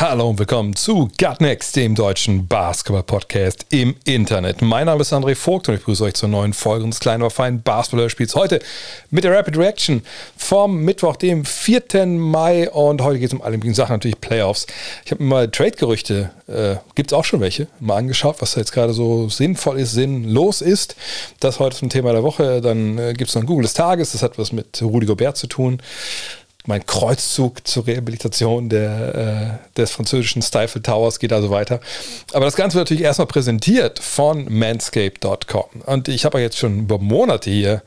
Hallo und willkommen zu Gut Next, dem deutschen Basketball-Podcast im Internet. Mein Name ist André Vogt und ich begrüße euch zur neuen Folge unseres kleinen, aber feinen Basketball-Spiels. Heute mit der Rapid Reaction vom Mittwoch, dem 4. Mai. Und heute geht es um alle möglichen Sachen, natürlich Playoffs. Ich habe mir mal Trade-Gerüchte, äh, gibt es auch schon welche, mal angeschaut, was da jetzt gerade so sinnvoll ist, sinnlos ist. Das heute zum Thema der Woche. Dann äh, gibt es noch ein Google des Tages, das hat was mit Rudi Gobert zu tun mein Kreuzzug zur Rehabilitation der, äh, des französischen Stifle Towers geht also weiter. Aber das Ganze wird natürlich erstmal präsentiert von manscape.com. Und ich habe jetzt schon über Monate hier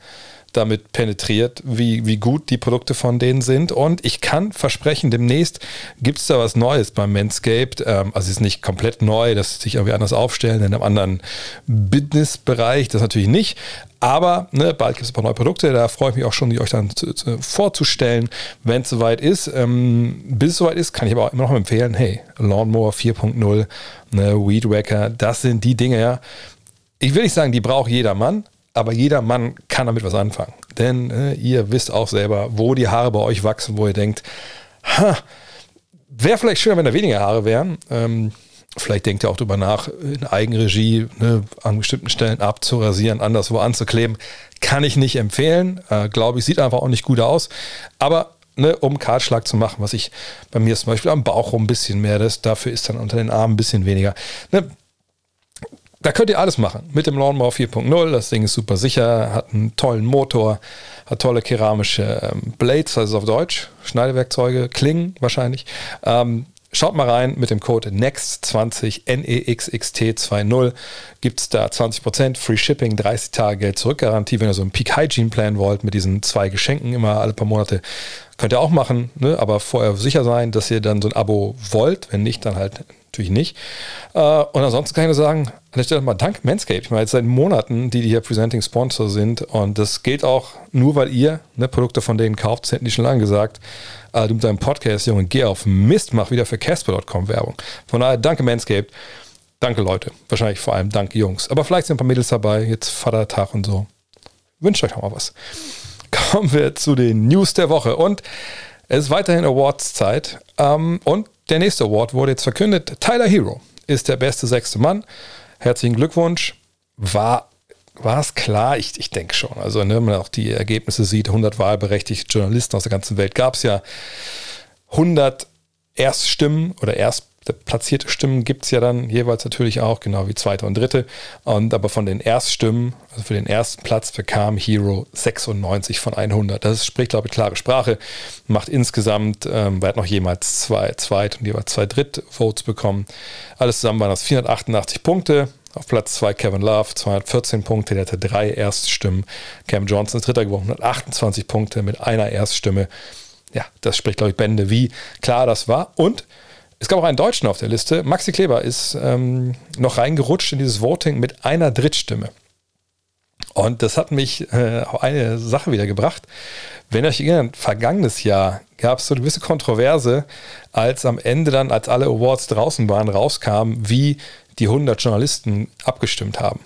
damit penetriert, wie, wie gut die Produkte von denen sind. Und ich kann versprechen, demnächst gibt es da was Neues beim Manscaped. Ähm, also es ist nicht komplett neu, dass sie sich irgendwie anders aufstellen in einem anderen Business-Bereich, das natürlich nicht. Aber ne, bald gibt es ein paar neue Produkte, da freue ich mich auch schon, die euch dann zu, zu, vorzustellen, wenn es soweit ist. Ähm, bis es soweit ist, kann ich aber auch immer noch empfehlen, hey, Lawnmower 4.0, ne, Weed Wacker, das sind die Dinge, ja. Ich will nicht sagen, die braucht jeder Mann, aber jeder Mann kann damit was anfangen. Denn äh, ihr wisst auch selber, wo die Haare bei euch wachsen, wo ihr denkt, wäre vielleicht schöner, wenn da weniger Haare wären. Ähm, vielleicht denkt ihr auch drüber nach, in Eigenregie ne, an bestimmten Stellen abzurasieren, anderswo anzukleben. Kann ich nicht empfehlen. Äh, Glaube ich, sieht einfach auch nicht gut aus. Aber ne, um Kahlschlag zu machen, was ich bei mir zum Beispiel am Bauch rum ein bisschen mehr, das, dafür ist dann unter den Armen ein bisschen weniger. Ne, da könnt ihr alles machen mit dem Lawnmower 4.0. Das Ding ist super sicher, hat einen tollen Motor, hat tolle keramische ähm, Blades, also auf Deutsch, Schneidewerkzeuge, Klingen wahrscheinlich. Ähm, Schaut mal rein mit dem Code NEXT20 NEXXT20 gibt es da 20% Free Shipping, 30 Tage Geld zurück-Garantie, wenn ihr so einen Peak Hygiene Plan wollt mit diesen zwei Geschenken immer alle paar Monate. Könnt ihr auch machen, ne? aber vorher sicher sein, dass ihr dann so ein Abo wollt. Wenn nicht, dann halt natürlich nicht. Äh, und ansonsten kann ich nur sagen, an der Stelle mal danke Manscaped. Ich meine, jetzt seit Monaten, die, die hier Presenting Sponsor sind. Und das gilt auch nur, weil ihr ne, Produkte von denen kauft. Das hätten die schon lange gesagt. Äh, du mit deinem Podcast, Junge, geh auf Mist, mach wieder für Casper.com Werbung. Von daher, danke Manscaped. Danke Leute. Wahrscheinlich vor allem danke Jungs. Aber vielleicht sind ein paar Mädels dabei. Jetzt Vatertag und so. Wünscht euch noch mal was. Kommen wir zu den News der Woche. Und es ist weiterhin Awards-Zeit. Ähm, und der nächste Award wurde jetzt verkündet. Tyler Hero ist der beste sechste Mann. Herzlichen Glückwunsch. War war es klar? Ich, ich denke schon. Also, ne, wenn man auch die Ergebnisse sieht, 100 wahlberechtigte Journalisten aus der ganzen Welt gab es ja. 100 Erststimmen oder erstplatzierte Stimmen gibt es ja dann jeweils natürlich auch, genau wie zweite und dritte. Und aber von den Erststimmen, also für den ersten Platz bekam Hero 96 von 100. Das spricht, glaube ich, klare Sprache. Macht insgesamt, ähm, wer hat noch jemals zwei Zweit- und jeweils zwei Dritt-Votes bekommen. Alles zusammen waren das 488 Punkte. Auf Platz 2 Kevin Love, 214 Punkte, der hatte drei Erststimmen. Cam Johnson ist Dritter geworden, 128 Punkte mit einer Erststimme. Ja, das spricht, glaube ich, Bände, wie klar das war. Und es gab auch einen Deutschen auf der Liste. Maxi Kleber ist ähm, noch reingerutscht in dieses Voting mit einer Drittstimme. Und das hat mich äh, auf eine Sache wieder gebracht. Wenn ihr euch erinnert, vergangenes Jahr gab es so eine gewisse Kontroverse, als am Ende dann, als alle Awards draußen waren, rauskam, wie die 100 Journalisten abgestimmt haben.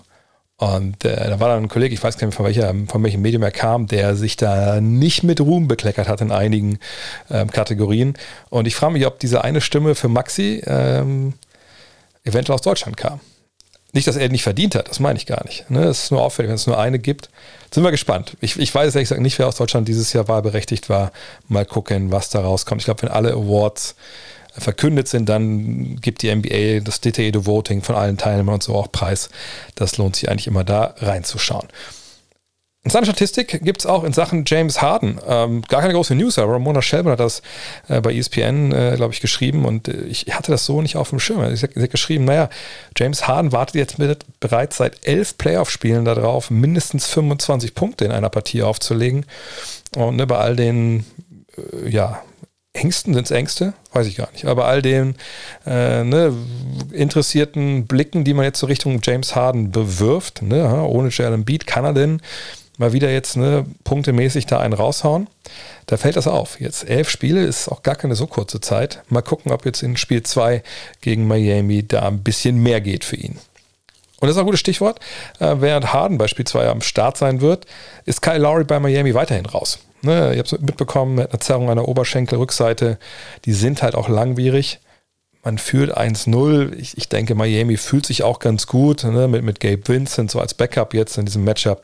Und äh, da war dann ein Kollege, ich weiß gar nicht, von, welcher, von welchem Medium er kam, der sich da nicht mit Ruhm bekleckert hat in einigen ähm, Kategorien. Und ich frage mich, ob diese eine Stimme für Maxi ähm, eventuell aus Deutschland kam. Nicht, dass er nicht verdient hat, das meine ich gar nicht. Ne? Es ist nur auffällig, wenn es nur eine gibt. Sind wir gespannt. Ich, ich weiß ehrlich gesagt nicht, wer aus Deutschland dieses Jahr wahlberechtigt war. Mal gucken, was da rauskommt. Ich glaube, wenn alle Awards verkündet sind, dann gibt die NBA das detaillierte Voting von allen Teilnehmern und so auch preis. Das lohnt sich eigentlich immer da reinzuschauen. In seiner Statistik gibt es auch in Sachen James Harden ähm, gar keine große News, aber Ramona Shelburne hat das äh, bei ESPN, äh, glaube ich, geschrieben und äh, ich hatte das so nicht auf dem Schirm. Sie hat geschrieben, naja, James Harden wartet jetzt mit, bereits seit elf Playoff-Spielen darauf, mindestens 25 Punkte in einer Partie aufzulegen. Und ne, bei all den, äh, ja, Ängsten sind es Ängste? Weiß ich gar nicht. Aber all den äh, ne, interessierten Blicken, die man jetzt so Richtung James Harden bewirft, ne, ohne Jalen Beat, kann er denn mal wieder jetzt ne, punktemäßig da einen raushauen? Da fällt das auf. Jetzt elf Spiele ist auch gar keine so kurze Zeit. Mal gucken, ob jetzt in Spiel 2 gegen Miami da ein bisschen mehr geht für ihn. Und das ist ein gutes Stichwort. Äh, während Harden beispielsweise am Start sein wird, ist Kyle Lowry bei Miami weiterhin raus. Ne, ich habe es mitbekommen, mit einer Zerrung an der Oberschenkelrückseite. Die sind halt auch langwierig. Man führt 1-0. Ich, ich, denke, Miami fühlt sich auch ganz gut ne, mit, mit Gabe Vincent so als Backup jetzt in diesem Matchup.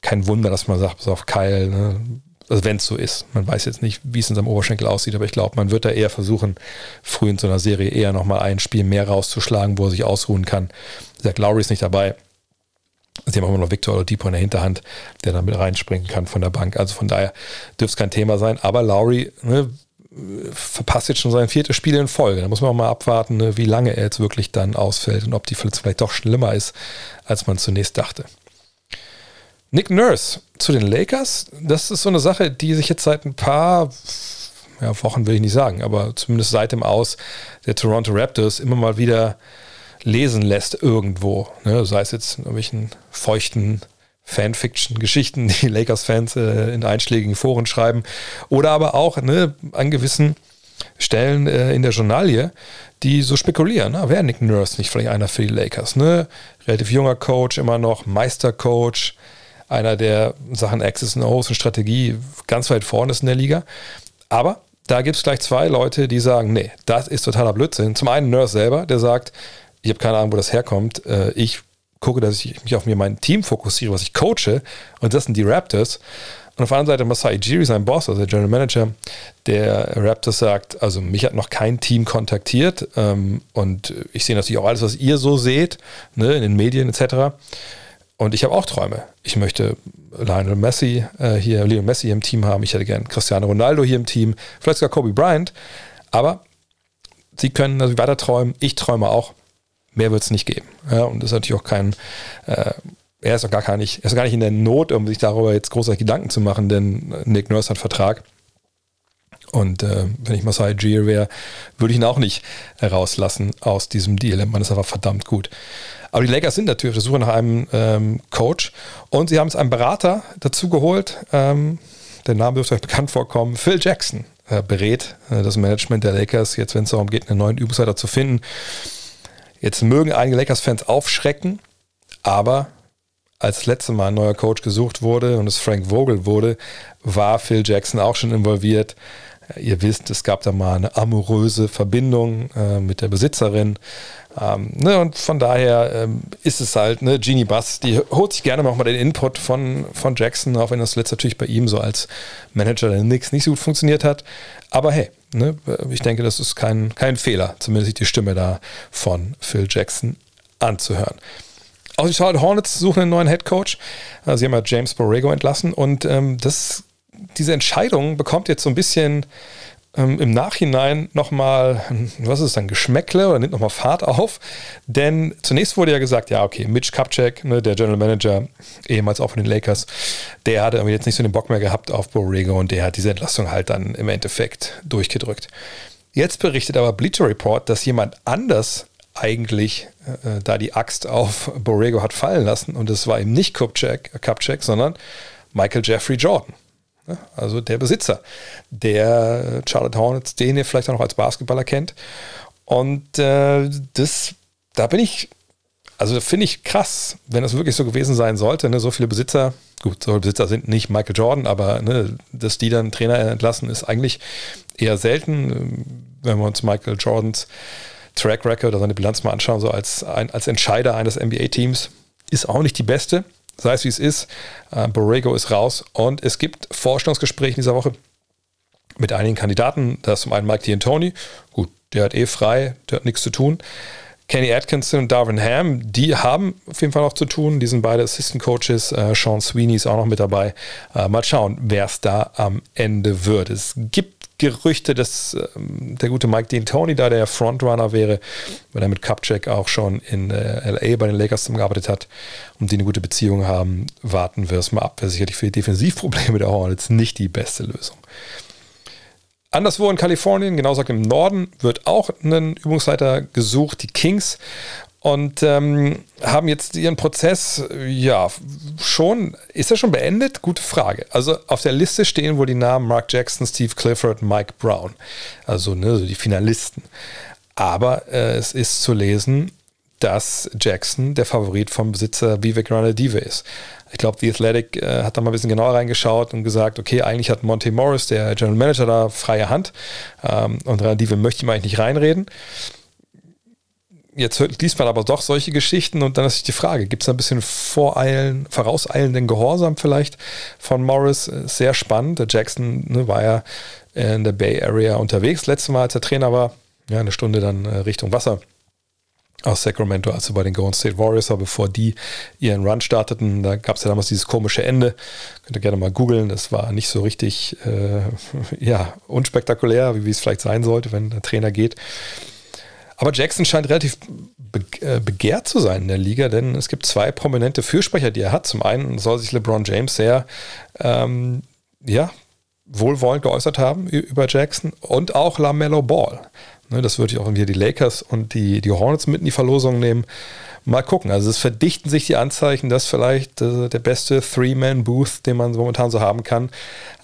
Kein Wunder, dass man sagt, pass auf Kyle, ne, also wenn es so ist. Man weiß jetzt nicht, wie es in seinem Oberschenkel aussieht, aber ich glaube, man wird da eher versuchen, früh in so einer Serie eher nochmal ein Spiel mehr rauszuschlagen, wo er sich ausruhen kann. Zach Lowry ist nicht dabei. Sie haben immer noch Victor Oladipo in der Hinterhand, der dann mit reinspringen kann von der Bank. Also von daher dürfte es kein Thema sein. Aber Lowry ne, verpasst jetzt schon sein viertes Spiel in Folge. Da muss man auch mal abwarten, ne, wie lange er jetzt wirklich dann ausfällt und ob die vielleicht doch schlimmer ist, als man zunächst dachte. Nick Nurse zu den Lakers, das ist so eine Sache, die sich jetzt seit ein paar ja, Wochen will ich nicht sagen, aber zumindest seit dem Aus der Toronto Raptors immer mal wieder lesen lässt irgendwo. Ne? Sei es jetzt in irgendwelchen feuchten Fanfiction-Geschichten, die Lakers-Fans äh, in einschlägigen Foren schreiben, oder aber auch ne, an gewissen Stellen äh, in der Journalie, die so spekulieren, na, wäre Nick Nurse nicht vielleicht einer für die Lakers? Ne? Relativ junger Coach, immer noch Meistercoach, einer der Sachen Access O's und Strategie ganz weit vorne ist in der Liga. Aber da gibt es gleich zwei Leute, die sagen, nee, das ist totaler Blödsinn. Zum einen Nurse selber, der sagt, ich habe keine Ahnung, wo das herkommt. Äh, ich gucke, dass ich mich auf mir mein Team fokussiere, was ich coache, und das sind die Raptors. Und auf der anderen Seite Masai Jiri, sein Boss, also der General Manager der Raptors, sagt, also mich hat noch kein Team kontaktiert ähm, und ich sehe natürlich auch alles, was ihr so seht, ne, in den Medien etc. Und ich habe auch Träume. Ich möchte Lionel Messi äh, hier, Lionel Messi im Team haben. Ich hätte gern Cristiano Ronaldo hier im Team, vielleicht sogar Kobe Bryant. Aber sie können also weiter träumen. Ich träume auch. Mehr wird es nicht geben. Ja, und das ist natürlich auch kein, äh, er ist auch gar, gar nicht, er ist gar nicht in der Not, um sich darüber jetzt großartig Gedanken zu machen, denn Nick Nurse hat Vertrag. Und äh, wenn ich Masai Ujiri wäre, würde ich ihn auch nicht rauslassen aus diesem Deal. Man ist aber verdammt gut. Aber die Lakers sind natürlich auf der Suche nach einem ähm, Coach und sie haben jetzt einen Berater dazu geholt. Ähm, der Name dürfte euch bekannt vorkommen. Phil Jackson äh, berät äh, das Management der Lakers jetzt, wenn es darum geht, einen neuen Übungsleiter zu finden. Jetzt mögen einige Lakers-Fans aufschrecken, aber als das letzte Mal ein neuer Coach gesucht wurde und es Frank Vogel wurde, war Phil Jackson auch schon involviert. Ihr wisst, es gab da mal eine amoröse Verbindung äh, mit der Besitzerin. Ähm, ne, und von daher ähm, ist es halt, ne, Genie Bass, die holt sich gerne mal den Input von, von Jackson, auch wenn das letzte natürlich bei ihm so als Manager der Knicks nicht so gut funktioniert hat. Aber hey, ne, ich denke, das ist kein, kein Fehler, zumindest die Stimme da von Phil Jackson anzuhören. Auch die Charlotte Hornets suchen einen neuen Head Coach. Sie haben ja James Borrego entlassen und ähm, das diese Entscheidung bekommt jetzt so ein bisschen ähm, im Nachhinein nochmal, was ist dann, Geschmäckle oder nimmt nochmal Fahrt auf. Denn zunächst wurde ja gesagt, ja, okay, Mitch Kupchak, ne, der General Manager, ehemals auch von den Lakers, der hatte jetzt nicht so den Bock mehr gehabt auf Borrego und der hat diese Entlassung halt dann im Endeffekt durchgedrückt. Jetzt berichtet aber Bleacher Report, dass jemand anders eigentlich äh, da die Axt auf Borrego hat fallen lassen und es war eben nicht Kupchak, Kupchak sondern Michael Jeffrey Jordan. Ne? Also der Besitzer der Charlotte Hornets, den ihr vielleicht auch noch als Basketballer kennt. Und äh, das, da bin ich, also finde ich krass, wenn das wirklich so gewesen sein sollte. Ne? So viele Besitzer, gut, so viele Besitzer sind nicht Michael Jordan, aber ne, dass die dann Trainer entlassen, ist eigentlich eher selten, wenn wir uns Michael Jordans Track Record oder seine Bilanz mal anschauen, so als, ein, als Entscheider eines NBA-Teams, ist auch nicht die beste sei es wie es ist. Äh, Borrego ist raus und es gibt Vorstellungsgespräche in dieser Woche mit einigen Kandidaten. Da ist zum einen Mike D'Antoni. Gut, der hat eh frei, der hat nichts zu tun. Kenny Atkinson und Darvin Ham, die haben auf jeden Fall noch zu tun. Die sind beide Assistant Coaches. Äh, Sean Sweeney ist auch noch mit dabei. Äh, mal schauen, wer es da am Ende wird. Es gibt Gerüchte, dass ähm, der gute Mike Dean Tony da der Frontrunner wäre, weil er mit Cupcheck auch schon in äh, LA bei den Lakers zusammengearbeitet hat und die eine gute Beziehung haben. Warten wir es mal ab. Wäre sicherlich für die Defensivprobleme der Hornets nicht die beste Lösung. Anderswo in Kalifornien, genau gesagt im Norden, wird auch ein Übungsleiter gesucht, die Kings. Und ähm, haben jetzt ihren Prozess, ja, schon, ist er schon beendet? Gute Frage. Also auf der Liste stehen wohl die Namen Mark Jackson, Steve Clifford, Mike Brown. Also ne, die Finalisten. Aber äh, es ist zu lesen, dass Jackson der Favorit vom Besitzer Vivek Ranadive ist. Ich glaube, The Athletic äh, hat da mal ein bisschen genauer reingeschaut und gesagt, okay, eigentlich hat Monte Morris, der General Manager, da freie Hand ähm, und Ranadive möchte ihm eigentlich nicht reinreden. Jetzt liest man aber doch solche Geschichten und dann ist die Frage, gibt es ein bisschen Voreilen, vorauseilenden Gehorsam vielleicht von Morris? Äh, sehr spannend. Der Jackson ne, war ja in der Bay Area unterwegs, letztes Mal, als er Trainer war, ja, eine Stunde dann äh, Richtung Wasser aus Sacramento, also bei den Golden State Warriors, aber bevor die ihren Run starteten, da gab es ja damals dieses komische Ende. Könnt ihr gerne mal googeln. Das war nicht so richtig äh, ja, unspektakulär, wie es vielleicht sein sollte, wenn der Trainer geht. Aber Jackson scheint relativ äh, begehrt zu sein in der Liga, denn es gibt zwei prominente Fürsprecher, die er hat. Zum einen soll sich LeBron James sehr ähm, ja, wohlwollend geäußert haben über Jackson und auch LaMelo Ball. Ne, das würde ich auch wieder die Lakers und die, die Hornets mit in die Verlosung nehmen. Mal gucken. Also es verdichten sich die Anzeichen, dass vielleicht äh, der beste Three-Man-Booth, den man momentan so haben kann,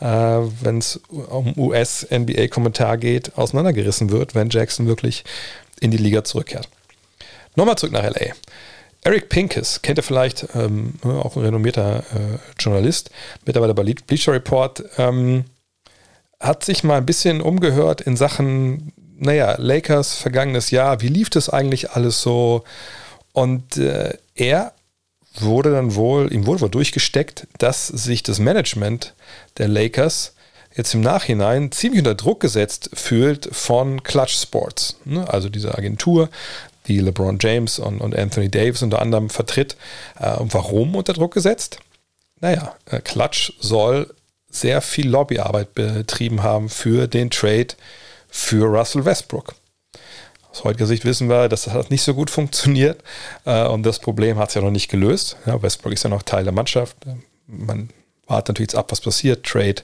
äh, wenn es um US-NBA-Kommentar geht, auseinandergerissen wird, wenn Jackson wirklich in die Liga zurückkehrt. Nochmal zurück nach LA. Eric Pincus, kennt ihr vielleicht, ähm, auch ein renommierter äh, Journalist, mittlerweile bei Bleacher Report, ähm, hat sich mal ein bisschen umgehört in Sachen naja, Lakers vergangenes Jahr, wie lief das eigentlich alles so? Und äh, er wurde dann wohl, ihm wurde wohl durchgesteckt, dass sich das Management der Lakers jetzt im Nachhinein ziemlich unter Druck gesetzt fühlt von Clutch Sports, ne? also diese Agentur, die LeBron James und, und Anthony Davis unter anderem vertritt. Äh, warum unter Druck gesetzt? Naja, äh, Clutch soll sehr viel Lobbyarbeit betrieben haben für den Trade für Russell Westbrook. Aus heutiger Sicht wissen wir, dass das nicht so gut funktioniert äh, und das Problem hat es ja noch nicht gelöst. Ja, Westbrook ist ja noch Teil der Mannschaft. Man wartet natürlich jetzt ab, was passiert. Trade,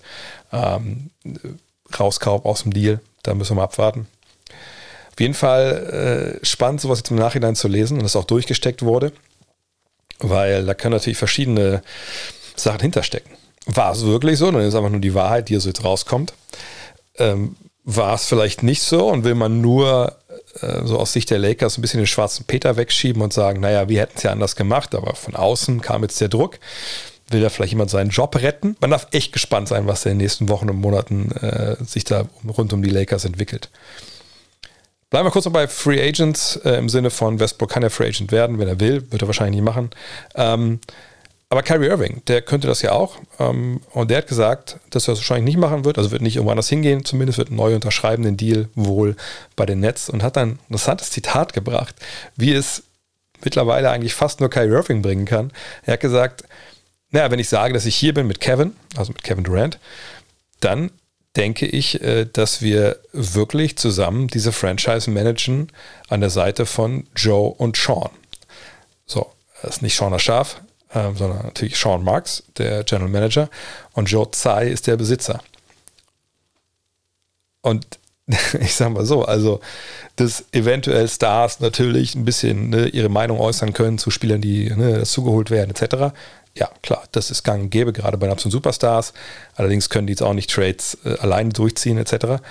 ähm, Rauskauf aus dem Deal, da müssen wir mal abwarten. Auf jeden Fall äh, spannend, sowas jetzt im Nachhinein zu lesen und das auch durchgesteckt wurde, weil da können natürlich verschiedene Sachen hinterstecken. War es wirklich so? Dann ist einfach nur die Wahrheit, die so jetzt rauskommt. Ähm, war es vielleicht nicht so und will man nur äh, so aus Sicht der Lakers ein bisschen den schwarzen Peter wegschieben und sagen, naja, wir hätten es ja anders gemacht, aber von außen kam jetzt der Druck. Will da vielleicht jemand seinen Job retten? Man darf echt gespannt sein, was in den nächsten Wochen und Monaten äh, sich da rund um die Lakers entwickelt. Bleiben wir kurz noch bei Free Agents äh, im Sinne von Westbrook kann ja Free Agent werden, wenn er will, wird er wahrscheinlich nicht machen. Ähm, aber Kyrie Irving, der könnte das ja auch. Ähm, und der hat gesagt, dass er das wahrscheinlich nicht machen wird. Also wird nicht irgendwo anders hingehen. Zumindest wird neu unterschreiben den Deal wohl bei den Nets. Und hat dann ein interessantes Zitat gebracht, wie es mittlerweile eigentlich fast nur Kyrie Irving bringen kann. Er hat gesagt, naja, wenn ich sage, dass ich hier bin mit Kevin, also mit Kevin Durant, dann denke ich, äh, dass wir wirklich zusammen diese Franchise managen an der Seite von Joe und Sean. So, das ist nicht Sean Schaf, ähm, sondern natürlich Sean Marks, der General Manager, und Joe Tsai ist der Besitzer. Und ich sage mal so, also dass eventuell Stars natürlich ein bisschen ne, ihre Meinung äußern können zu Spielern, die ne, zugeholt werden, etc. Ja, klar, das ist gang und gäbe, gerade bei absoluten Superstars. Allerdings können die jetzt auch nicht Trades äh, alleine durchziehen, etc.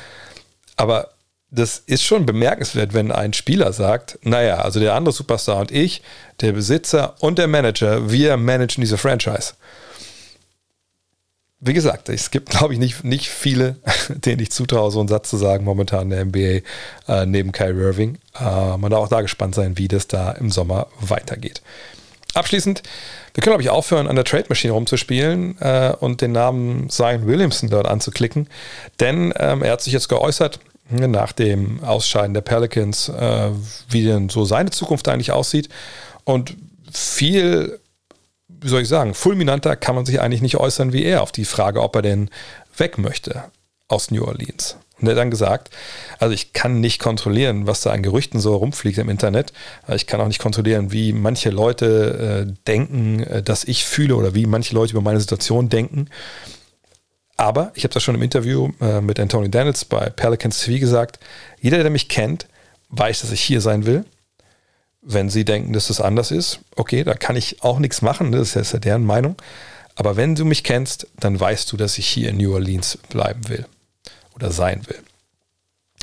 Aber das ist schon bemerkenswert, wenn ein Spieler sagt, naja, also der andere Superstar und ich, der Besitzer und der Manager, wir managen diese Franchise. Wie gesagt, es gibt, glaube ich, nicht, nicht viele, denen ich zutraue, so einen Satz zu sagen, momentan in der NBA, äh, neben Kyrie Irving. Äh, man darf auch da gespannt sein, wie das da im Sommer weitergeht. Abschließend, wir können, glaube ich, aufhören, an der Trade Machine rumzuspielen äh, und den Namen Zion Williamson dort anzuklicken, denn ähm, er hat sich jetzt geäußert, nach dem Ausscheiden der Pelicans, äh, wie denn so seine Zukunft eigentlich aussieht. Und viel, wie soll ich sagen, fulminanter kann man sich eigentlich nicht äußern wie er auf die Frage, ob er denn weg möchte aus New Orleans. Und er hat dann gesagt, also ich kann nicht kontrollieren, was da an Gerüchten so rumfliegt im Internet. Ich kann auch nicht kontrollieren, wie manche Leute äh, denken, äh, dass ich fühle oder wie manche Leute über meine Situation denken. Aber ich habe das schon im Interview äh, mit Anthony Daniels bei Pelicans TV gesagt. Jeder, der mich kennt, weiß, dass ich hier sein will. Wenn sie denken, dass das anders ist, okay, da kann ich auch nichts machen. Das ist ja deren Meinung. Aber wenn du mich kennst, dann weißt du, dass ich hier in New Orleans bleiben will oder sein will.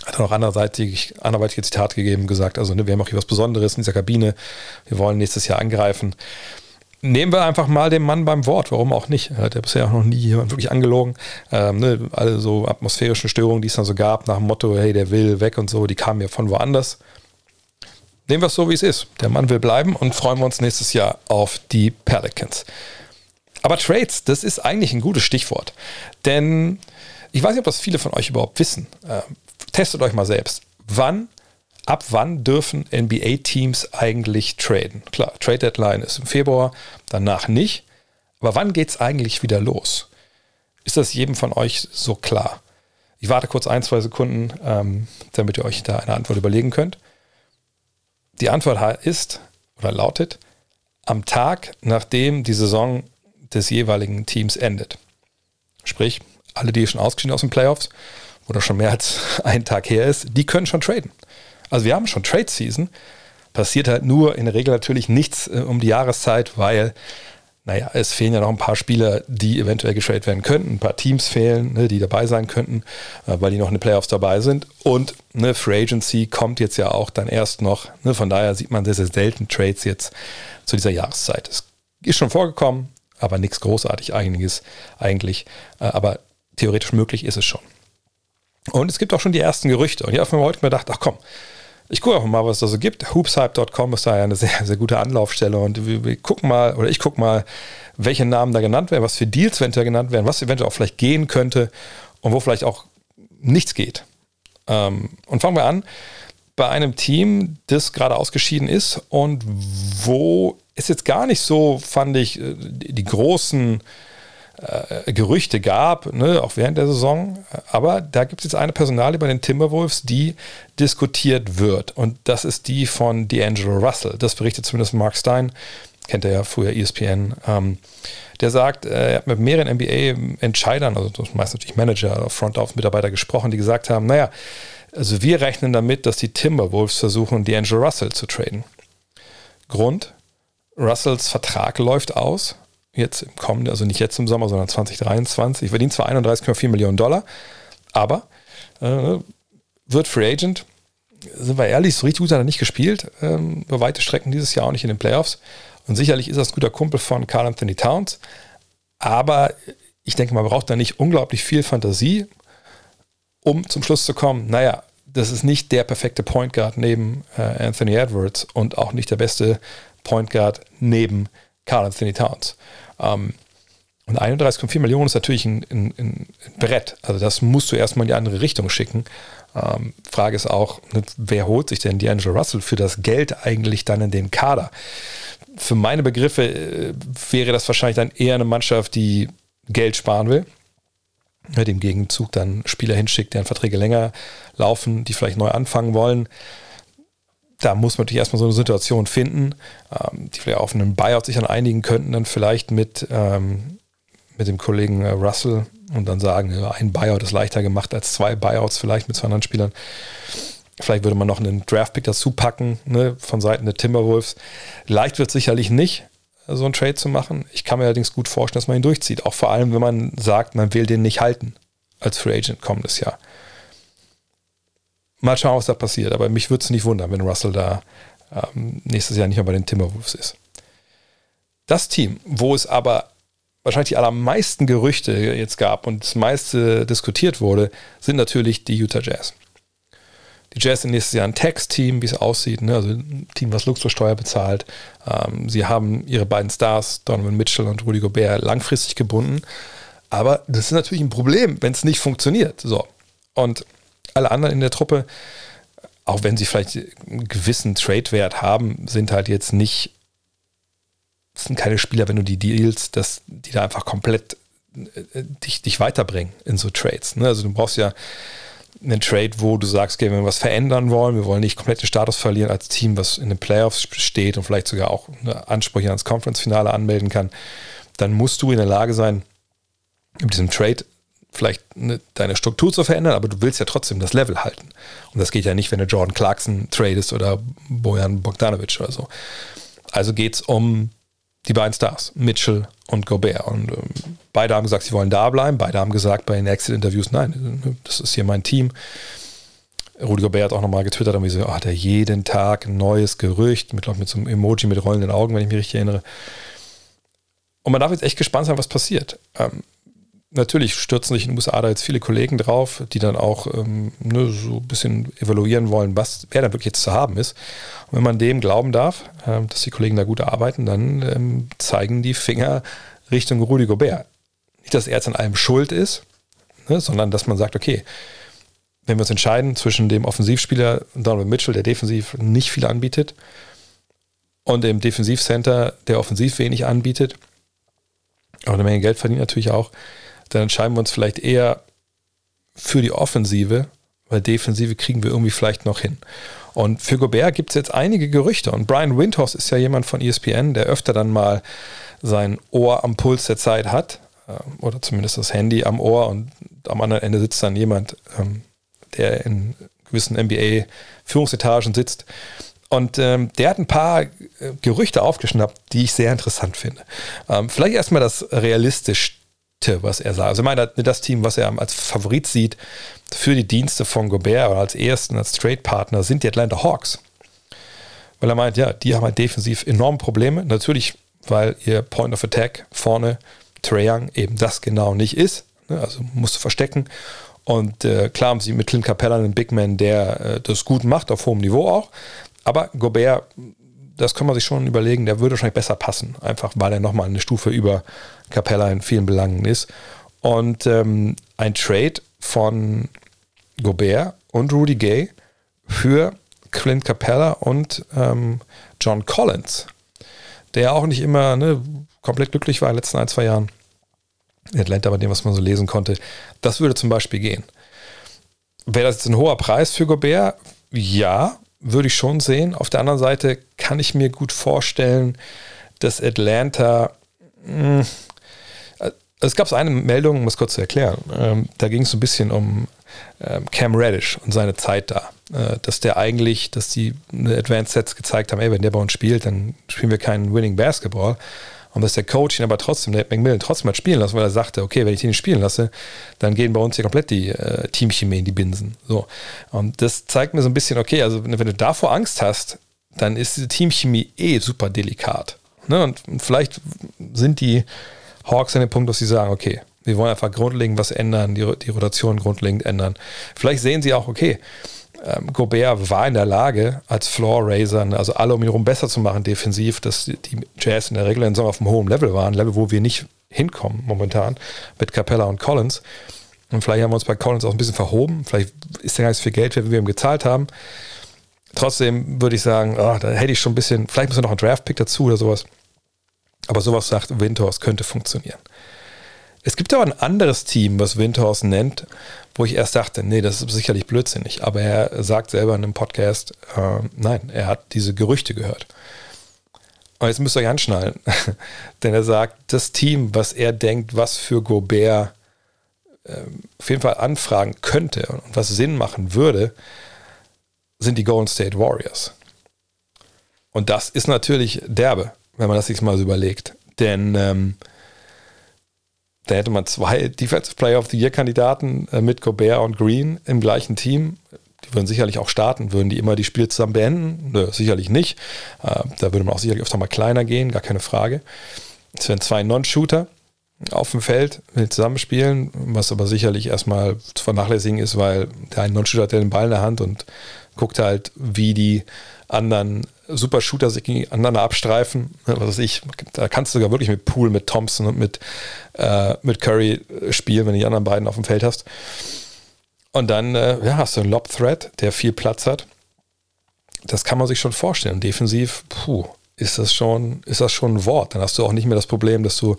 Hat er noch anderweitig, anderweitige Zitate gegeben, gesagt, also ne, wir haben auch hier was Besonderes in dieser Kabine. Wir wollen nächstes Jahr angreifen nehmen wir einfach mal den Mann beim Wort, warum auch nicht? Er hat ja bisher auch noch nie jemand wirklich angelogen. Ähm, ne, alle so atmosphärischen Störungen, die es dann so gab, nach dem Motto, hey, der will weg und so, die kamen ja von woanders. Nehmen wir es so, wie es ist. Der Mann will bleiben und freuen wir uns nächstes Jahr auf die Pelicans. Aber Trades, das ist eigentlich ein gutes Stichwort. Denn ich weiß nicht, ob das viele von euch überhaupt wissen. Äh, testet euch mal selbst. Wann ab wann dürfen NBA-Teams eigentlich traden? Klar, Trade Deadline ist im Februar, danach nicht. Aber wann geht es eigentlich wieder los? Ist das jedem von euch so klar? Ich warte kurz ein, zwei Sekunden, ähm, damit ihr euch da eine Antwort überlegen könnt. Die Antwort ist oder lautet, am Tag, nachdem die Saison des jeweiligen Teams endet. Sprich, alle, die schon ausgeschieden aus den Playoffs oder schon mehr als einen Tag her ist, die können schon traden. Also wir haben schon Trade Season. Passiert halt nur in der Regel natürlich nichts äh, um die Jahreszeit, weil, naja, es fehlen ja noch ein paar Spieler, die eventuell getradet werden könnten. Ein paar Teams fehlen, ne, die dabei sein könnten, äh, weil die noch in den Playoffs dabei sind. Und eine Free Agency kommt jetzt ja auch dann erst noch. Ne, von daher sieht man sehr, sehr selten Trades jetzt zu dieser Jahreszeit. Es ist schon vorgekommen, aber nichts großartig einiges eigentlich. Äh, aber theoretisch möglich ist es schon. Und es gibt auch schon die ersten Gerüchte. Und ich habe mir heute gedacht, ach komm, ich gucke auch mal, was es da so gibt. Hoopshype.com ist da ja eine sehr, sehr gute Anlaufstelle und wir, wir gucken mal, oder ich gucke mal, welche Namen da genannt werden, was für Deals eventuell genannt werden, was eventuell auch vielleicht gehen könnte und wo vielleicht auch nichts geht. Ähm, und fangen wir an bei einem Team, das gerade ausgeschieden ist und wo es jetzt gar nicht so, fand ich, äh, die großen äh, Gerüchte gab, ne, auch während der Saison. Aber da gibt es jetzt eine Personalie bei den Timberwolves, die diskutiert wird. Und das ist die von D'Angelo Russell. Das berichtet zumindest Mark Stein, kennt er ja früher ESPN. Ähm, der sagt, äh, er hat mit mehreren NBA-Entscheidern, also meist natürlich Manager, Front-Office-Mitarbeiter gesprochen, die gesagt haben, naja, also wir rechnen damit, dass die Timberwolves versuchen, D'Angelo Russell zu traden. Grund, Russells Vertrag läuft aus jetzt im kommenden, also nicht jetzt im Sommer, sondern 2023. Verdient zwar 31,4 Millionen Dollar, aber äh, wird Free Agent. Sind wir ehrlich, so richtig gut hat er nicht gespielt. Ähm, über weite Strecken dieses Jahr auch nicht in den Playoffs. Und sicherlich ist das ein guter Kumpel von Carl Anthony Towns. Aber ich denke, man braucht da nicht unglaublich viel Fantasie, um zum Schluss zu kommen, naja, das ist nicht der perfekte Point Guard neben äh, Anthony Edwards und auch nicht der beste Point Guard neben Carl Anthony Towns. Ähm, und 31,4 Millionen ist natürlich ein, ein, ein, Brett. Also das musst du erstmal in die andere Richtung schicken. Ähm, Frage ist auch, ne, wer holt sich denn D'Angelo Russell für das Geld eigentlich dann in den Kader? Für meine Begriffe äh, wäre das wahrscheinlich dann eher eine Mannschaft, die Geld sparen will. Mit dem Gegenzug dann Spieler hinschickt, deren Verträge länger laufen, die vielleicht neu anfangen wollen da muss man natürlich erstmal so eine Situation finden, ähm, die vielleicht auf einen Buyout sich dann einigen könnten, dann vielleicht mit, ähm, mit dem Kollegen äh, Russell und dann sagen, ja, ein Buyout ist leichter gemacht als zwei Buyouts vielleicht mit zwei anderen Spielern. Vielleicht würde man noch einen Draftpick dazu packen ne, von Seiten der Timberwolves. Leicht wird sicherlich nicht, so einen Trade zu machen. Ich kann mir allerdings gut vorstellen, dass man ihn durchzieht. Auch vor allem, wenn man sagt, man will den nicht halten als Free Agent kommendes Jahr. Mal schauen, was da passiert. Aber mich würde es nicht wundern, wenn Russell da ähm, nächstes Jahr nicht mehr bei den Timberwolves ist. Das Team, wo es aber wahrscheinlich die allermeisten Gerüchte jetzt gab und das meiste diskutiert wurde, sind natürlich die Utah Jazz. Die Jazz sind nächstes Jahr ein Tax-Team, wie es aussieht, ne? also ein Team, was Luxussteuer bezahlt. Ähm, sie haben ihre beiden Stars, Donovan Mitchell und Rudy Gobert, langfristig gebunden. Aber das ist natürlich ein Problem, wenn es nicht funktioniert. So. Und alle anderen in der Truppe, auch wenn sie vielleicht einen gewissen Trade-Wert haben, sind halt jetzt nicht, sind keine Spieler, wenn du die Deals, dass die da einfach komplett äh, dich, dich weiterbringen in so Trades. Ne? Also du brauchst ja einen Trade, wo du sagst, okay, wenn wir was verändern wollen, wir wollen nicht komplett den Status verlieren als Team, was in den Playoffs steht und vielleicht sogar auch Ansprüche ans Conference-Finale anmelden kann, dann musst du in der Lage sein, mit diesem Trade vielleicht eine, deine Struktur zu verändern, aber du willst ja trotzdem das Level halten. Und das geht ja nicht, wenn du Jordan Clarkson tradest oder Bojan Bogdanovic oder so. Also geht es um die beiden Stars, Mitchell und Gobert. Und ähm, beide haben gesagt, sie wollen da bleiben. Beide haben gesagt bei den Exit-Interviews, nein, das ist hier mein Team. Rudi Gobert hat auch nochmal getwittert, und so, oh, hat er jeden Tag ein neues Gerücht, mit, mit so einem Emoji mit rollenden Augen, wenn ich mich richtig erinnere. Und man darf jetzt echt gespannt sein, was passiert. Ähm, natürlich stürzen sich in den USA da jetzt viele Kollegen drauf, die dann auch ähm, ne, so ein bisschen evaluieren wollen, was, wer da wirklich jetzt zu haben ist. Und wenn man dem glauben darf, äh, dass die Kollegen da gut arbeiten, dann ähm, zeigen die Finger Richtung Rudi Gobert. Nicht, dass er jetzt an allem schuld ist, ne, sondern dass man sagt, okay, wenn wir uns entscheiden zwischen dem Offensivspieler Donald Mitchell, der defensiv nicht viel anbietet, und dem Defensivcenter, der offensiv wenig anbietet, aber eine Menge Geld verdient natürlich auch, dann entscheiden wir uns vielleicht eher für die Offensive, weil Defensive kriegen wir irgendwie vielleicht noch hin. Und für Gobert gibt es jetzt einige Gerüchte. Und Brian Windhorst ist ja jemand von ESPN, der öfter dann mal sein Ohr am Puls der Zeit hat. Äh, oder zumindest das Handy am Ohr. Und am anderen Ende sitzt dann jemand, ähm, der in gewissen NBA-Führungsetagen sitzt. Und ähm, der hat ein paar äh, Gerüchte aufgeschnappt, die ich sehr interessant finde. Ähm, vielleicht erstmal das realistisch was er sagt. Also ich meine, das Team, was er als Favorit sieht für die Dienste von Gobert oder als ersten, als Trade-Partner, sind die Atlanta Hawks. Weil er meint, ja, die haben halt defensiv enorme Probleme. Natürlich, weil ihr Point of Attack vorne, Trae Young, eben das genau nicht ist. Ne? Also musst du verstecken. Und äh, klar haben sie mit Clint Capella einen Big Man, der äh, das gut macht, auf hohem Niveau auch. Aber Gobert das kann man sich schon überlegen, der würde wahrscheinlich besser passen, einfach weil er nochmal eine Stufe über Capella in vielen Belangen ist. Und ähm, ein Trade von Gobert und Rudy Gay für Clint Capella und ähm, John Collins, der auch nicht immer ne, komplett glücklich war in den letzten ein, zwei Jahren. In Atlanta, bei dem, was man so lesen konnte. Das würde zum Beispiel gehen. Wäre das jetzt ein hoher Preis für Gobert? Ja, würde ich schon sehen. Auf der anderen Seite kann ich mir gut vorstellen, dass Atlanta. Mh, hm, es gab eine Meldung, um es kurz zu erklären. Ähm, da ging es so ein bisschen um ähm, Cam Reddish und seine Zeit da. Äh, dass der eigentlich, dass die Advanced Sets gezeigt haben, ey, wenn der bei uns spielt, dann spielen wir keinen Winning Basketball. Und dass der Coach ihn aber trotzdem, der McMillan, trotzdem hat spielen lassen, weil er sagte, okay, wenn ich nicht spielen lasse, dann gehen bei uns hier komplett die äh, Teamchemie in die Binsen. So. Und das zeigt mir so ein bisschen, okay, also wenn, du davor Angst hast, dann ist diese Teamchemie eh super delikat. Ne? Und, und vielleicht sind die Hawks an dem Punkt, dass sie sagen, okay, wir wollen einfach grundlegend was ändern, die, die Rotation grundlegend ändern. Vielleicht sehen sie auch, okay, ähm, Gobert war in der Lage, als Floor Raiser, also alle um ihn herum besser zu machen defensiv, dass die Jazz in der regulären Saison auf einem hohen Level waren, Level, wo wir nicht hinkommen momentan mit Capella und Collins. Und vielleicht haben wir uns bei Collins auch ein bisschen verhoben. Vielleicht ist der gar nicht so viel Geld, wie wir ihm gezahlt haben. Trotzdem würde ich sagen, oh, da hätte ich schon ein bisschen, vielleicht muss noch ein Draft-Pick dazu oder sowas. Aber sowas sagt Windhorst könnte funktionieren. Es gibt aber ein anderes Team, was Windhorst nennt, wo ich erst dachte, nee, das ist sicherlich blödsinnig. Aber er sagt selber in einem Podcast, äh, nein, er hat diese Gerüchte gehört. Und jetzt müsst ihr euch anschnallen, denn er sagt, das Team, was er denkt, was für Gobert äh, auf jeden Fall anfragen könnte und was Sinn machen würde, sind die Golden State Warriors. Und das ist natürlich derbe, wenn man das sich mal so überlegt. Denn ähm, da hätte man zwei Defensive Player of the Year Kandidaten äh, mit Gobert und Green im gleichen Team. Die würden sicherlich auch starten. Würden die immer die Spiele zusammen beenden? Nö, sicherlich nicht. Äh, da würde man auch sicherlich öfter mal kleiner gehen, gar keine Frage. Es wären zwei Non-Shooter auf dem Feld will zusammenspielen, was aber sicherlich erstmal zu vernachlässigen ist, weil der eine Non-Shooter hat den Ball in der Hand und guckt halt, wie die anderen Super-Shooter sich gegeneinander abstreifen. Was weiß ich, da kannst du sogar wirklich mit Pool, mit Thompson und mit, äh, mit Curry spielen, wenn du die anderen beiden auf dem Feld hast. Und dann äh, ja, hast du einen Lob-Thread, der viel Platz hat. Das kann man sich schon vorstellen. Defensiv, puh, ist das schon, ist das schon ein Wort. Dann hast du auch nicht mehr das Problem, dass du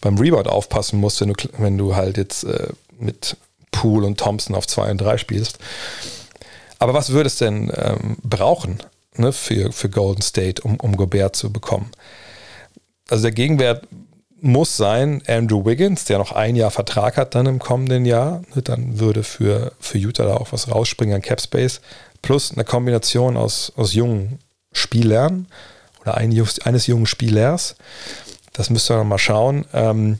beim Rebound aufpassen musst, wenn du, wenn du halt jetzt äh, mit Pool und Thompson auf 2 und 3 spielst. Aber was würde es denn ähm, brauchen ne, für, für Golden State, um, um Gobert zu bekommen? Also der Gegenwert muss sein Andrew Wiggins, der noch ein Jahr Vertrag hat dann im kommenden Jahr. Ne, dann würde für, für Utah da auch was rausspringen an Cap Space. Plus eine Kombination aus, aus jungen Spielern oder ein, eines jungen Spielers. Das müsst ihr noch mal schauen. Ähm,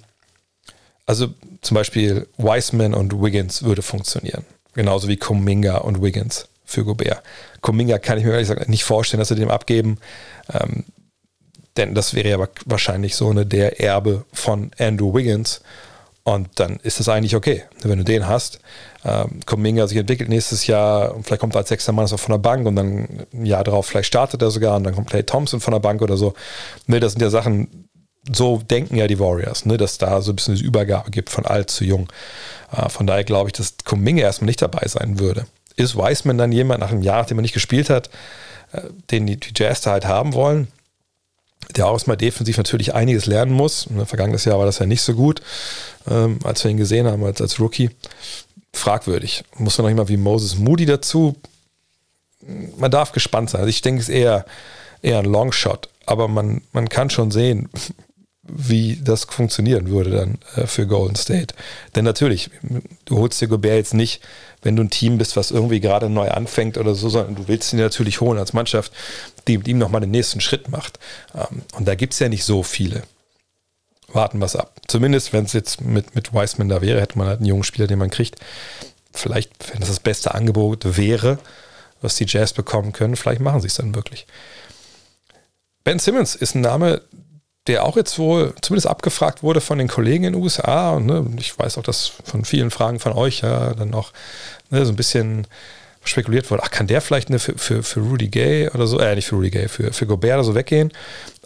also zum Beispiel Wiseman und Wiggins würde funktionieren. Genauso wie Kuminga und Wiggins für Gobert. Kuminga kann ich mir ehrlich gesagt nicht vorstellen, dass sie dem abgeben. Ähm, denn das wäre ja wahrscheinlich so eine der Erbe von Andrew Wiggins. Und dann ist das eigentlich okay, wenn du den hast. Ähm, sich entwickelt nächstes Jahr und vielleicht kommt er als sechster Mann von der Bank und dann ein Jahr darauf vielleicht startet er sogar und dann kommt Clay Thompson von der Bank oder so. Ne, das sind ja Sachen, so denken ja die Warriors, ne, dass da so ein bisschen diese Übergabe gibt von alt zu jung. Äh, von daher glaube ich, dass Kuminga erstmal nicht dabei sein würde. Ist Wiseman dann jemand nach einem Jahr, nachdem er nicht gespielt hat, äh, den die, die Jazz da halt haben wollen? der auch erstmal defensiv natürlich einiges lernen muss. Vergangenes Jahr war das ja nicht so gut, ähm, als wir ihn gesehen haben als, als Rookie. Fragwürdig. Muss man noch immer wie Moses Moody dazu. Man darf gespannt sein. Also ich denke, es ist eher, eher ein Longshot, aber man, man kann schon sehen, wie das funktionieren würde dann äh, für Golden State. Denn natürlich, du holst dir Gobert jetzt nicht, wenn du ein Team bist, was irgendwie gerade neu anfängt oder so, sondern du willst ihn natürlich holen als Mannschaft, die mit ihm nochmal den nächsten Schritt macht. Ähm, und da gibt es ja nicht so viele. Warten wir es ab. Zumindest, wenn es jetzt mit, mit Wiseman da wäre, hätte man halt einen jungen Spieler, den man kriegt. Vielleicht, wenn das das beste Angebot wäre, was die Jazz bekommen können, vielleicht machen sie es dann wirklich. Ben Simmons ist ein Name, der auch jetzt wohl zumindest abgefragt wurde von den Kollegen in den USA. Und ne, ich weiß auch, dass von vielen Fragen von euch ja dann auch ne, so ein bisschen spekuliert wurde, ach, kann der vielleicht ne, für, für, für Rudy Gay oder so, äh, nicht für Rudy Gay, für, für Gobert oder so weggehen.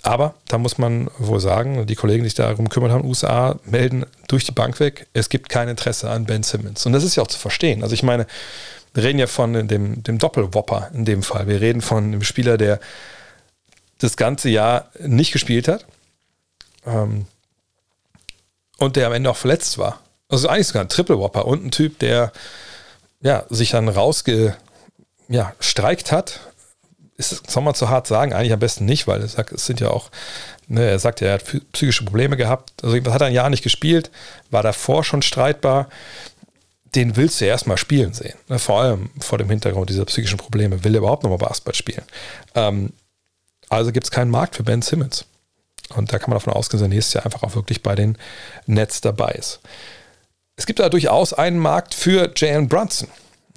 Aber da muss man wohl sagen, die Kollegen, die sich darum kümmern haben, USA, melden durch die Bank weg, es gibt kein Interesse an Ben Simmons. Und das ist ja auch zu verstehen. Also ich meine, wir reden ja von dem, dem Doppelwopper in dem Fall. Wir reden von einem Spieler, der das ganze Jahr nicht gespielt hat, ähm, und der am Ende auch verletzt war. Also eigentlich sogar ein Triple Whopper und ein Typ, der ja, sich dann rausgestreikt ja, hat. Ist, soll man zu hart sagen? Eigentlich am besten nicht, weil es, es sind ja auch, ne, er sagt ja, er hat psychische Probleme gehabt. Also hat er ein Jahr nicht gespielt, war davor schon streitbar. Den willst du erstmal spielen sehen. Ne, vor allem vor dem Hintergrund dieser psychischen Probleme. Will er überhaupt nochmal Basketball spielen? Ähm, also gibt es keinen Markt für Ben Simmons. Und da kann man davon ausgehen, dass er nächstes Jahr einfach auch wirklich bei den Nets dabei ist. Es gibt da durchaus einen Markt für Jalen Brunson.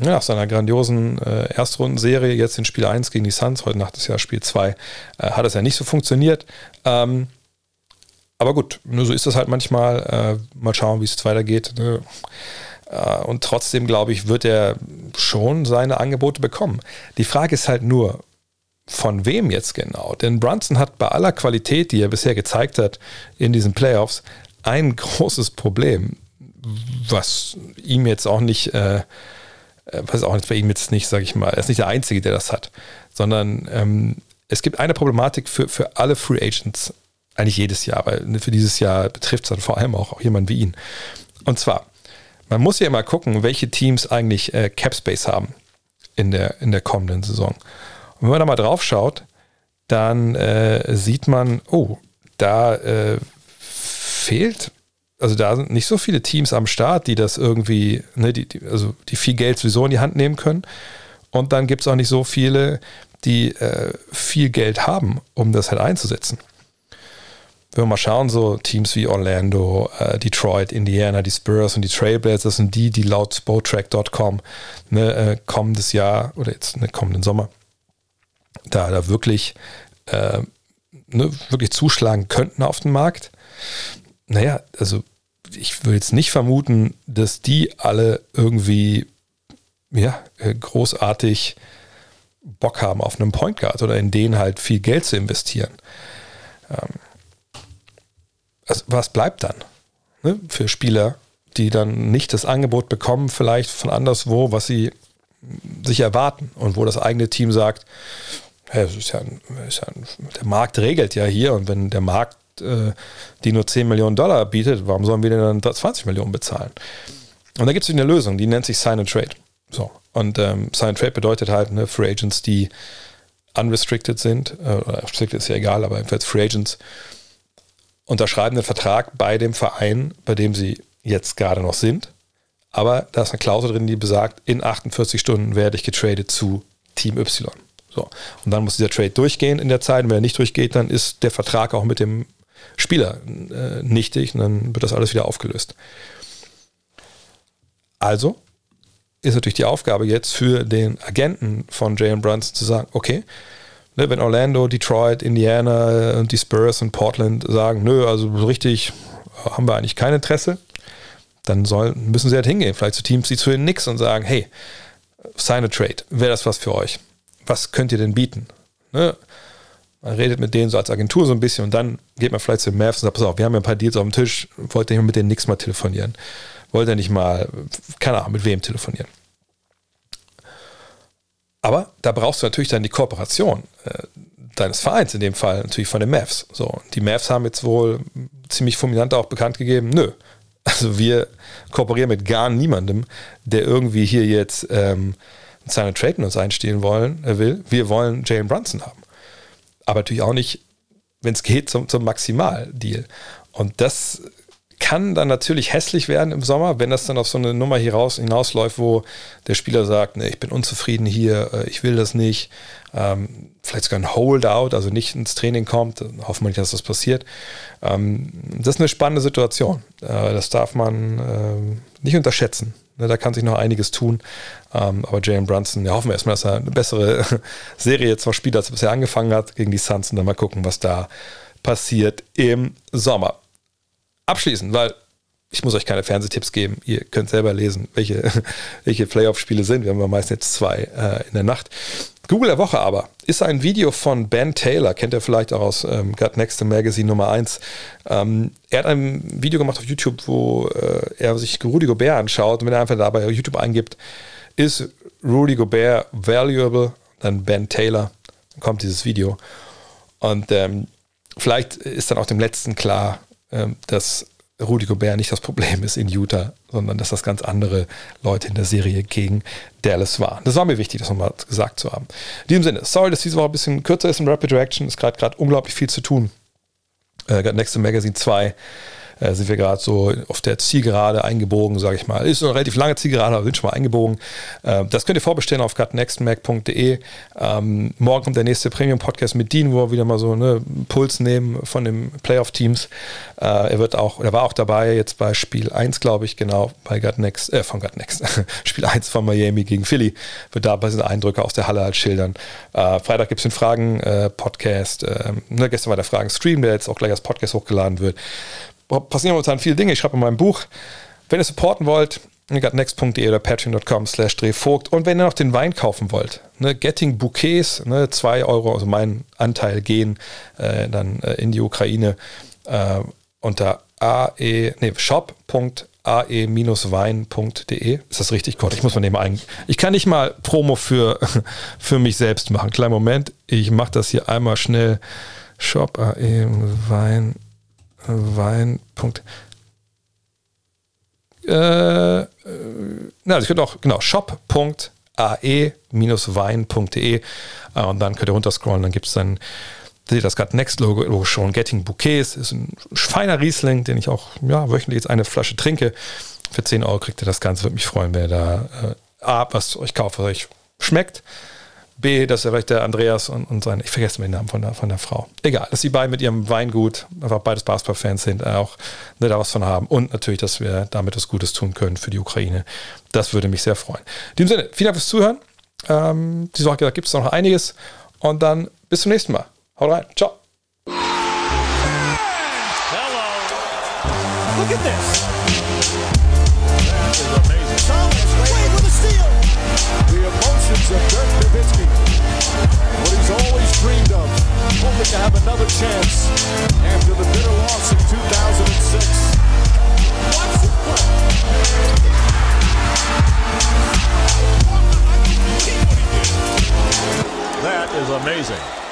Ja, nach seiner grandiosen äh, Erstrundenserie, jetzt in Spiel 1 gegen die Suns, heute Nacht ist ja Spiel 2, äh, hat es ja nicht so funktioniert. Ähm, aber gut, nur so ist das halt manchmal. Äh, mal schauen, wie es weitergeht. Ne? Äh, und trotzdem, glaube ich, wird er schon seine Angebote bekommen. Die Frage ist halt nur, von wem jetzt genau? Denn Brunson hat bei aller Qualität, die er bisher gezeigt hat in diesen Playoffs, ein großes Problem, was ihm jetzt auch nicht, äh, äh was auch bei ihm jetzt nicht, sage ich mal, er ist nicht der Einzige, der das hat, sondern ähm, es gibt eine Problematik für, für alle Free Agents, eigentlich jedes Jahr, weil für dieses Jahr betrifft es dann vor allem auch, auch jemanden wie ihn. Und zwar, man muss ja immer gucken, welche Teams eigentlich äh, Cap Space haben in der, in der kommenden Saison. Und wenn man da mal drauf schaut, dann äh, sieht man, oh, da äh, fehlt, also da sind nicht so viele Teams am Start, die das irgendwie, ne, die, die, also die viel Geld sowieso in die Hand nehmen können. Und dann gibt es auch nicht so viele, die äh, viel Geld haben, um das halt einzusetzen. Wenn wir mal schauen, so Teams wie Orlando, äh, Detroit, Indiana, die Spurs und die Trailblazers, das sind die, die laut Spotrack.com ne, äh, kommendes Jahr oder jetzt ne, kommenden Sommer da, da wirklich, äh, ne, wirklich zuschlagen könnten auf den Markt. Naja, also ich würde jetzt nicht vermuten, dass die alle irgendwie ja, äh, großartig Bock haben auf einen Point Guard oder in denen halt viel Geld zu investieren. Ähm, also was bleibt dann ne, für Spieler, die dann nicht das Angebot bekommen, vielleicht von anderswo, was sie sich erwarten und wo das eigene Team sagt, ja, ist ja, ein, ist ja ein, der Markt regelt ja hier und wenn der Markt äh, die nur 10 Millionen Dollar bietet, warum sollen wir denn dann 20 Millionen bezahlen? Und da gibt es eine Lösung, die nennt sich Sign and Trade. So. Und ähm, Sign and Trade bedeutet halt ne, Free Agents, die unrestricted sind, äh, restricted ist ja egal, aber jedenfalls Free Agents, unterschreiben den Vertrag bei dem Verein, bei dem sie jetzt gerade noch sind. Aber da ist eine Klausel drin, die besagt, in 48 Stunden werde ich getradet zu Team Y. So. Und dann muss dieser Trade durchgehen in der Zeit. Und wenn er nicht durchgeht, dann ist der Vertrag auch mit dem Spieler äh, nichtig und dann wird das alles wieder aufgelöst. Also ist natürlich die Aufgabe jetzt für den Agenten von Jalen Brunson zu sagen, okay, ne, wenn Orlando, Detroit, Indiana und die Spurs und Portland sagen, nö, also so richtig haben wir eigentlich kein Interesse, dann sollen, müssen sie halt hingehen, vielleicht zu Teams, die zu den Knicks und sagen, hey, sign a trade, wäre das was für euch? Was könnt ihr denn bieten? Ne? Man redet mit denen so als Agentur so ein bisschen und dann geht man vielleicht zu den Mavs und sagt, pass auf, wir haben ja ein paar Deals auf dem Tisch, wollt ihr mit den Knicks mal telefonieren? Wollt ihr nicht mal, keine Ahnung, mit wem telefonieren? Aber da brauchst du natürlich dann die Kooperation äh, deines Vereins, in dem Fall natürlich von den Mavs. So, die Mavs haben jetzt wohl ziemlich fulminant auch bekannt gegeben, nö, also wir kooperieren mit gar niemandem, der irgendwie hier jetzt ähm, seine Trade uns einstehen wollen, äh, will. Wir wollen Jalen Brunson haben. Aber natürlich auch nicht, wenn es geht, zum, zum Maximaldeal. Und das kann dann natürlich hässlich werden im Sommer, wenn das dann auf so eine Nummer hier raus, hinausläuft, wo der Spieler sagt, nee, ich bin unzufrieden hier, äh, ich will das nicht, ähm, vielleicht sogar ein Holdout, also nicht ins Training kommt, hoffen wir nicht, dass das passiert. Ähm, das ist eine spannende Situation. Äh, das darf man äh, nicht unterschätzen. Ne, da kann sich noch einiges tun. Ähm, aber Jalen Brunson, ja, hoffen wir erstmal, dass er eine bessere Serie jetzt spielt, als er bisher angefangen hat gegen die Suns und dann mal gucken, was da passiert im Sommer abschließen, weil ich muss euch keine Fernsehtipps geben. Ihr könnt selber lesen, welche, welche Playoff-Spiele sind. Wir haben ja meist jetzt zwei äh, in der Nacht. Google der Woche aber ist ein Video von Ben Taylor, kennt ihr vielleicht auch aus ähm, Got Next Magazine Nummer 1. Ähm, er hat ein Video gemacht auf YouTube, wo äh, er sich Rudy Gobert anschaut. Und wenn er einfach da bei YouTube eingibt, ist Rudy Gobert valuable, dann Ben Taylor, dann kommt dieses Video. Und ähm, vielleicht ist dann auch dem Letzten klar, dass Rudy Gobert nicht das Problem ist in Utah, sondern dass das ganz andere Leute in der Serie gegen Dallas waren. Das war mir wichtig, das nochmal gesagt zu haben. In diesem Sinne, sorry, dass diese Woche ein bisschen kürzer ist im Rapid Reaction. Es ist gerade unglaublich viel zu tun. Äh, Next Magazine 2 äh, sind wir gerade so auf der Zielgerade eingebogen, sage ich mal. Ist eine relativ lange Zielgerade, aber sind schon mal eingebogen. Äh, das könnt ihr vorbestellen auf gutnextmac.de. Ähm, morgen kommt der nächste Premium-Podcast mit Dean, wo wir wieder mal so einen Puls nehmen von den Playoff-Teams. Äh, er wird auch, er war auch dabei jetzt bei Spiel 1, glaube ich, genau, bei Gutnext, äh, von Gutnext. Spiel 1 von Miami gegen Philly. Wird da ein bisschen Eindrücke aus der Halle halt schildern. Äh, Freitag gibt es den Fragen-Podcast. Äh, ne, gestern war der Fragen-Stream, der jetzt auch gleich als Podcast hochgeladen wird passieren momentan viele Dinge. Ich schreibe in meinem Buch, wenn ihr supporten wollt, next.de oder patreon.com slash drehvogt. Und wenn ihr noch den Wein kaufen wollt, ne, Getting Bouquets, ne, 2 Euro, also mein Anteil gehen äh, dann äh, in die Ukraine äh, unter ae, nee, shop.ae-wein.de. Ist das richtig, Gott? Ich muss mal nehmen ein. Ich kann nicht mal Promo für, für mich selbst machen. Kleinen Moment. Ich mache das hier einmal schnell. Shop ae Wein Wein. Äh, äh, na, also ich könnte auch, genau, shop.ae-wein.de äh, und dann könnt ihr runterscrollen, dann gibt es dann, seht ihr das gerade Next-Logo schon, Getting Bouquets, ist ein feiner Riesling, den ich auch ja, wöchentlich jetzt eine Flasche trinke. Für 10 Euro kriegt ihr das Ganze, würde mich freuen, wenn ihr da äh, A, was euch kauft, was euch schmeckt B, dass er vielleicht der Andreas und, und sein, ich vergesse den Namen von der, von der Frau. Egal, dass die beiden mit ihrem Weingut, einfach beides Basketball-Fans sind, auch ne, da was von haben. Und natürlich, dass wir damit was Gutes tun können für die Ukraine. Das würde mich sehr freuen. In diesem Sinne, vielen Dank fürs Zuhören. Ähm, diese Woche gibt es noch einiges. Und dann bis zum nächsten Mal. Haut rein. Ciao. Hello. Look at this. That is amazing. Thomas Wade with a steal. The emotions of Hoping to have another chance after the bitter loss in 2006. Watch this play. That is amazing.